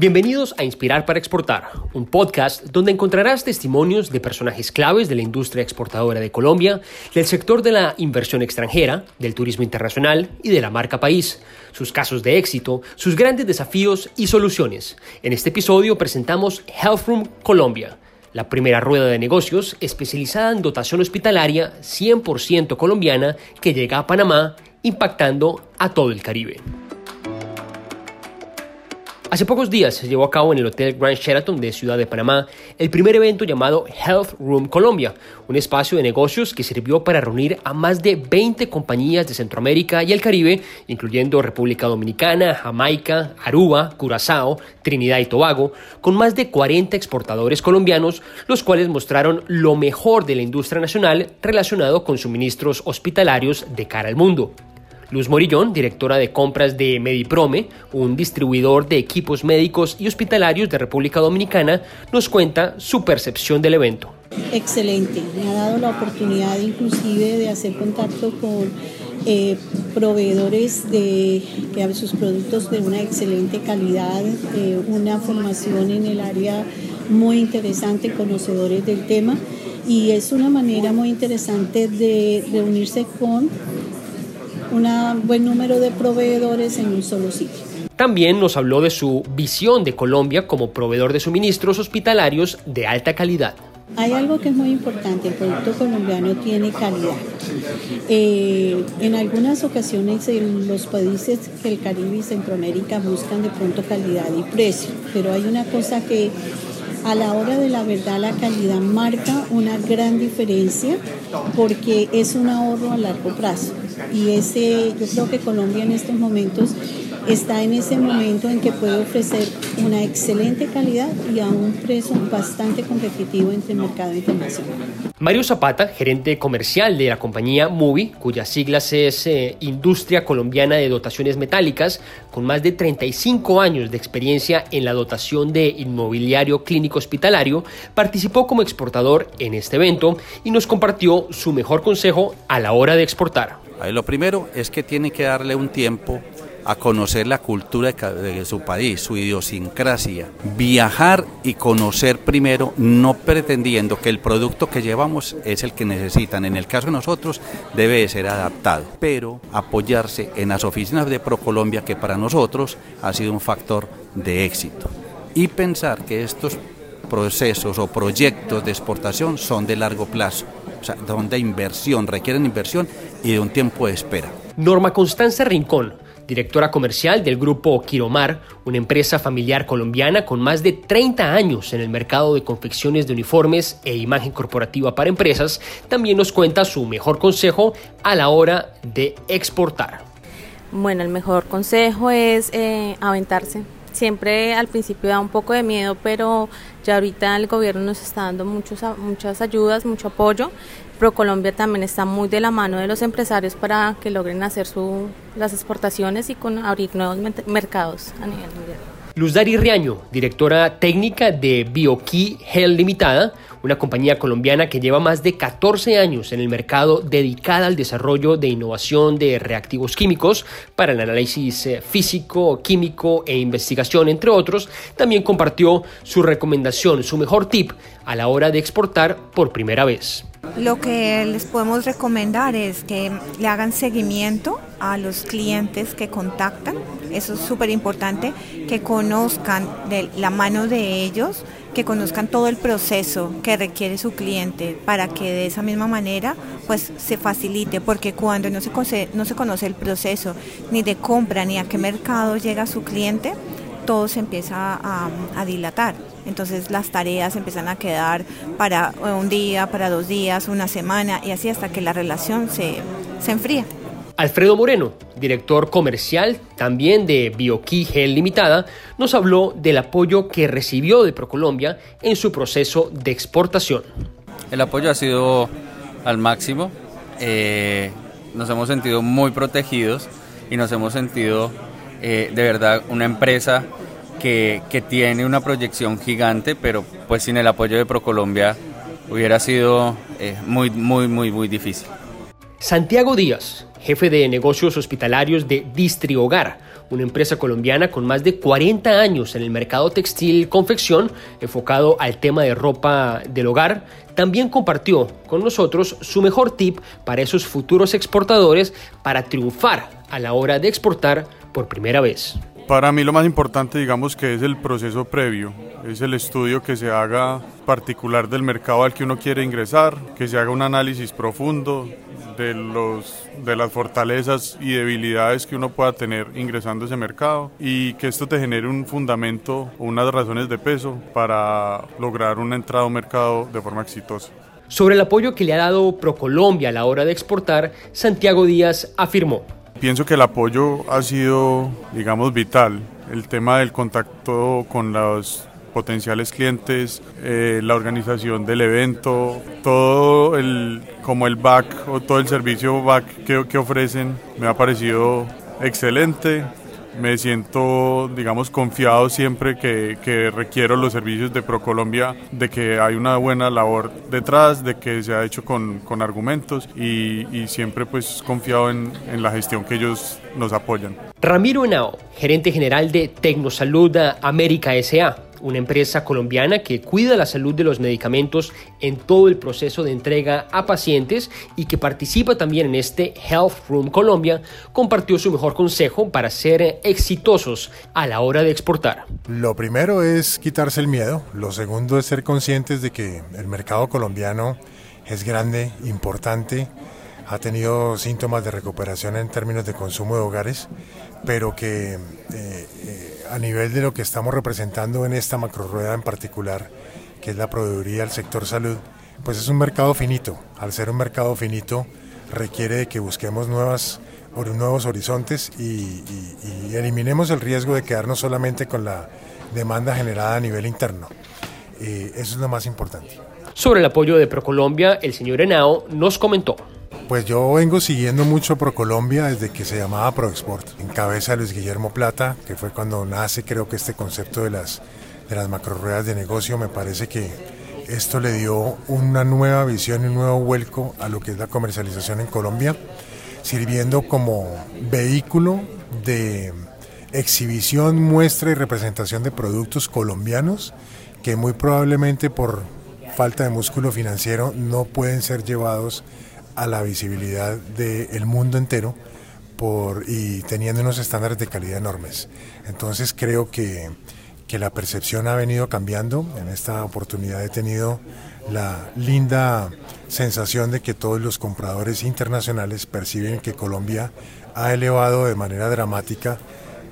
Bienvenidos a Inspirar para Exportar, un podcast donde encontrarás testimonios de personajes claves de la industria exportadora de Colombia, del sector de la inversión extranjera, del turismo internacional y de la marca país, sus casos de éxito, sus grandes desafíos y soluciones. En este episodio presentamos Health Room Colombia, la primera rueda de negocios especializada en dotación hospitalaria 100% colombiana que llega a Panamá impactando a todo el Caribe. Hace pocos días se llevó a cabo en el Hotel Grand Sheraton de Ciudad de Panamá el primer evento llamado Health Room Colombia, un espacio de negocios que sirvió para reunir a más de 20 compañías de Centroamérica y el Caribe, incluyendo República Dominicana, Jamaica, Aruba, Curazao, Trinidad y Tobago, con más de 40 exportadores colombianos, los cuales mostraron lo mejor de la industria nacional relacionado con suministros hospitalarios de cara al mundo. Luz Morillón, directora de compras de Mediprome, un distribuidor de equipos médicos y hospitalarios de República Dominicana, nos cuenta su percepción del evento. Excelente, me ha dado la oportunidad inclusive de hacer contacto con eh, proveedores de sus productos de una excelente calidad, eh, una formación en el área muy interesante, conocedores del tema y es una manera muy interesante de reunirse con un buen número de proveedores en un solo sitio. También nos habló de su visión de Colombia como proveedor de suministros hospitalarios de alta calidad. Hay algo que es muy importante, el producto colombiano tiene calidad. Eh, en algunas ocasiones en los países del Caribe y Centroamérica buscan de pronto calidad y precio, pero hay una cosa que a la hora de la verdad la calidad marca una gran diferencia porque es un ahorro a largo plazo y ese, yo creo que Colombia en estos momentos está en ese momento en que puede ofrecer una excelente calidad y a un precio bastante competitivo entre el mercado internacional. Mario Zapata, gerente comercial de la compañía MUBI, cuyas siglas es eh, Industria Colombiana de Dotaciones Metálicas, con más de 35 años de experiencia en la dotación de inmobiliario clínico hospitalario, participó como exportador en este evento y nos compartió su mejor consejo a la hora de exportar. Lo primero es que tiene que darle un tiempo a conocer la cultura de su país, su idiosincrasia. Viajar y conocer primero, no pretendiendo que el producto que llevamos es el que necesitan. En el caso de nosotros debe ser adaptado, pero apoyarse en las oficinas de ProColombia, que para nosotros ha sido un factor de éxito. Y pensar que estos procesos o proyectos de exportación son de largo plazo, o sea, donde inversión, requieren inversión y de un tiempo de espera. Norma Constanza Rincón directora comercial del grupo Quiromar, una empresa familiar colombiana con más de 30 años en el mercado de confecciones de uniformes e imagen corporativa para empresas, también nos cuenta su mejor consejo a la hora de exportar. Bueno, el mejor consejo es eh, aventarse. Siempre al principio da un poco de miedo, pero ya ahorita el gobierno nos está dando muchos, muchas ayudas, mucho apoyo ProColombia también está muy de la mano de los empresarios para que logren hacer su, las exportaciones y con abrir nuevos mercados a nivel mundial. Luz Dari Riaño, directora técnica de BioKey Health Limitada, una compañía colombiana que lleva más de 14 años en el mercado dedicada al desarrollo de innovación de reactivos químicos para el análisis eh, físico, químico e investigación, entre otros, también compartió su recomendación, su mejor tip a la hora de exportar por primera vez. Lo que les podemos recomendar es que le hagan seguimiento a los clientes que contactan. Eso es súper importante, que conozcan de la mano de ellos, que conozcan todo el proceso que requiere su cliente para que de esa misma manera pues se facilite, porque cuando no se, conoce, no se conoce el proceso ni de compra ni a qué mercado llega su cliente, todo se empieza a, dilatar. Entonces las tareas empiezan a quedar para un día, para dos días, una semana y así hasta que la relación se, se enfría. Alfredo Moreno, director comercial también de BioKey Gel Limitada, nos habló del apoyo que recibió de ProColombia en su proceso de exportación. El apoyo ha sido al máximo. Eh, nos hemos sentido muy protegidos y nos hemos sentido eh, de verdad una empresa que, tiene una proyección gigante, pero pues sin el apoyo de ProColombia hubiera sido eh, muy, muy, muy, muy difícil. Santiago Díaz, jefe de negocios hospitalarios de Distri Hogar, una empresa colombiana con más de 40 años en el mercado textil confección enfocado al tema de ropa del hogar, también compartió con nosotros su mejor tip para esos futuros exportadores para triunfar a la hora de exportar por primera vez. Para mí lo más importante digamos que es el proceso previo, es el estudio que se haga particular del mercado al que uno quiere ingresar, que se haga un análisis profundo de, los, de las fortalezas y debilidades que uno pueda tener ingresando a ese mercado y que esto te genere un fundamento o unas razones de peso para lograr una entrada a un mercado de forma exitosa. Sobre el apoyo que le ha dado ProColombia a la hora de exportar, Santiago Díaz afirmó. Pienso que el apoyo ha sido, digamos, vital. El tema del contacto con los potenciales clientes, eh, la organización del evento, todo el, como el back o todo el servicio back que, que ofrecen me ha parecido excelente. Me siento, digamos, confiado siempre que, que, requiero los servicios de ProColombia, de que hay una buena labor detrás, de que se ha hecho con, con argumentos y, y, siempre pues confiado en, en la gestión que ellos nos apoyan. Ramiro Henao, gerente general de Tecnosalud América SA una empresa colombiana que cuida la salud de los medicamentos en todo el proceso de entrega a pacientes y que participa también en este Health Room Colombia, compartió su mejor consejo para ser exitosos a la hora de exportar. Lo primero es quitarse el miedo, lo segundo es ser conscientes de que el mercado colombiano es grande, importante, ha tenido síntomas de recuperación en términos de consumo de hogares, pero que eh, eh, a nivel de lo que estamos representando en esta macro rueda en particular, que es la proveeduría del sector salud, pues es un mercado finito. Al ser un mercado finito, requiere de que busquemos nuevas, nuevos horizontes y, eliminemos el riesgo de quedarnos solamente con la demanda generada a nivel interno. Eh, eso es lo más importante. Sobre el apoyo de ProColombia, el señor Henao nos comentó. Pues yo vengo siguiendo mucho ProColombia desde que se llamaba ProExport, en cabeza Luis Guillermo Plata, que fue cuando nace creo que este concepto de las, de las macro ruedas de negocio. Me parece que esto le dio una nueva visión y un nuevo vuelco a lo que es la comercialización en Colombia, sirviendo como vehículo de exhibición, muestra y representación de productos colombianos que muy probablemente por falta de músculo financiero no pueden ser llevados a la visibilidad del mundo entero por, y teniendo unos estándares de calidad enormes. Entonces creo que, que la percepción ha venido cambiando. En esta oportunidad he tenido la linda sensación de que todos los compradores internacionales perciben que Colombia ha elevado de manera dramática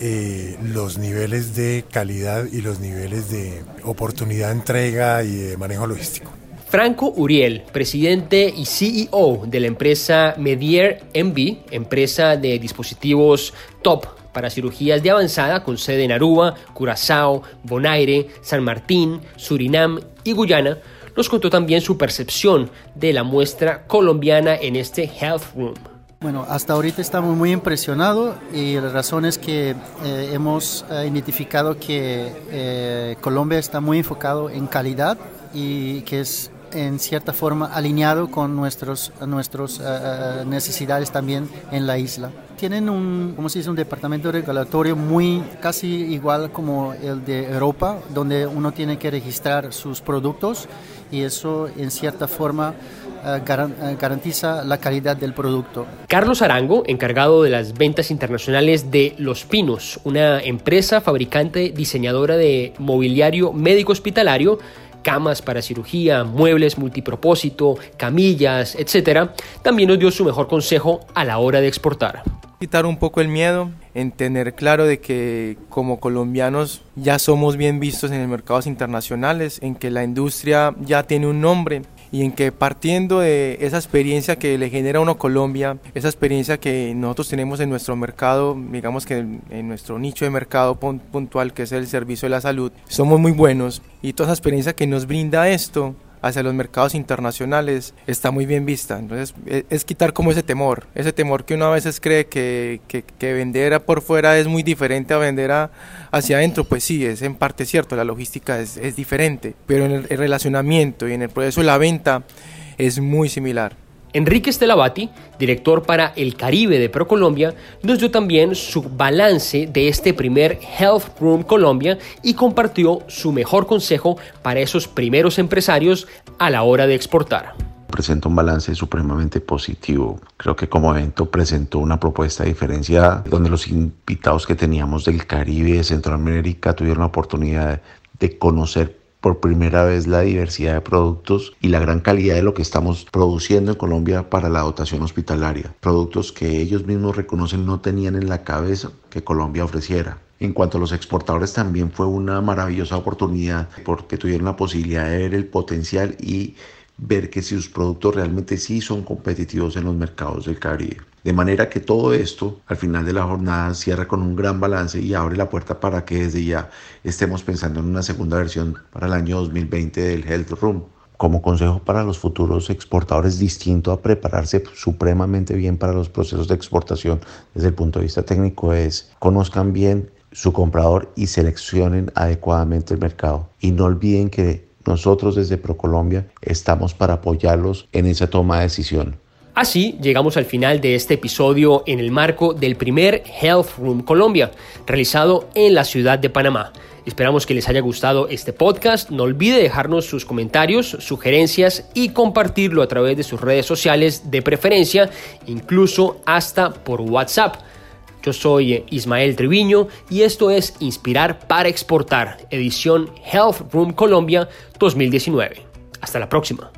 eh, los niveles de calidad y los niveles de oportunidad de entrega y de manejo logístico. Franco Uriel, presidente y CEO de la empresa Medier MB, empresa de dispositivos top para cirugías de avanzada con sede en Aruba, Curazao, Bonaire, San Martín, Surinam y Guyana, nos contó también su percepción de la muestra colombiana en este Health Room. Bueno, hasta ahorita estamos muy impresionados y la razón es que eh, hemos eh, identificado que eh, Colombia está muy enfocado en calidad y que es en cierta forma alineado con nuestros, nuestros uh, necesidades también en la isla. Tienen un, ¿cómo se dice? un departamento regulatorio muy casi igual como el de Europa, donde uno tiene que registrar sus productos y eso en cierta forma garantiza la calidad del producto. Carlos Arango, encargado de las ventas internacionales de Los Pinos, una empresa fabricante diseñadora de mobiliario médico hospitalario, camas para cirugía, muebles multipropósito, camillas, etc., también nos dio su mejor consejo a la hora de exportar. Quitar un poco el miedo, en tener claro de que como colombianos ya somos bien vistos en los mercados internacionales, en que la industria ya tiene un nombre y en que partiendo de esa experiencia que le genera a uno Colombia, esa experiencia que nosotros tenemos en nuestro mercado, digamos que en, nuestro nicho de mercado puntual que es el servicio de la salud, somos muy buenos. Y toda esa experiencia que nos brinda esto hacia los mercados internacionales está muy bien vista. Entonces es, es, quitar como ese temor, ese temor que uno a veces cree que, que, que vender por fuera es muy diferente a vender a, hacia adentro. Pues sí, es en parte cierto, la logística es, es diferente, pero en el, el relacionamiento y en el proceso de la venta es muy similar. Enrique Estelavati, director para el Caribe de ProColombia, nos dio también su balance de este primer Health Room Colombia y compartió su mejor consejo para esos primeros empresarios a la hora de exportar presenta un balance supremamente positivo. Creo que como evento presentó una propuesta diferenciada donde los invitados que teníamos del Caribe de Centroamérica tuvieron la oportunidad de conocer por primera vez la diversidad de productos y la gran calidad de lo que estamos produciendo en Colombia para la dotación hospitalaria. Productos que ellos mismos reconocen no tenían en la cabeza que Colombia ofreciera. En cuanto a los exportadores también fue una maravillosa oportunidad porque tuvieron la posibilidad de ver el potencial y ver que sus productos realmente sí son competitivos en los mercados del Caribe. De manera que todo esto al final de la jornada cierra con un gran balance y abre la puerta para que desde ya estemos pensando en una segunda versión para el año 2020 del Health Room. Como consejo para los futuros exportadores, distinto a prepararse supremamente bien para los procesos de exportación desde el punto de vista técnico, es conozcan bien su comprador y seleccionen adecuadamente el mercado. Y no olviden que nosotros desde ProColombia estamos para apoyarlos en esa toma de decisión. Así llegamos al final de este episodio en el marco del primer Health Room Colombia, realizado en la ciudad de Panamá. Esperamos que les haya gustado este podcast. No olvide dejarnos sus comentarios, sugerencias y compartirlo a través de sus redes sociales de preferencia, incluso hasta por WhatsApp. Yo soy Ismael Triviño y esto es Inspirar para Exportar, edición Health Room Colombia 2019. Hasta la próxima.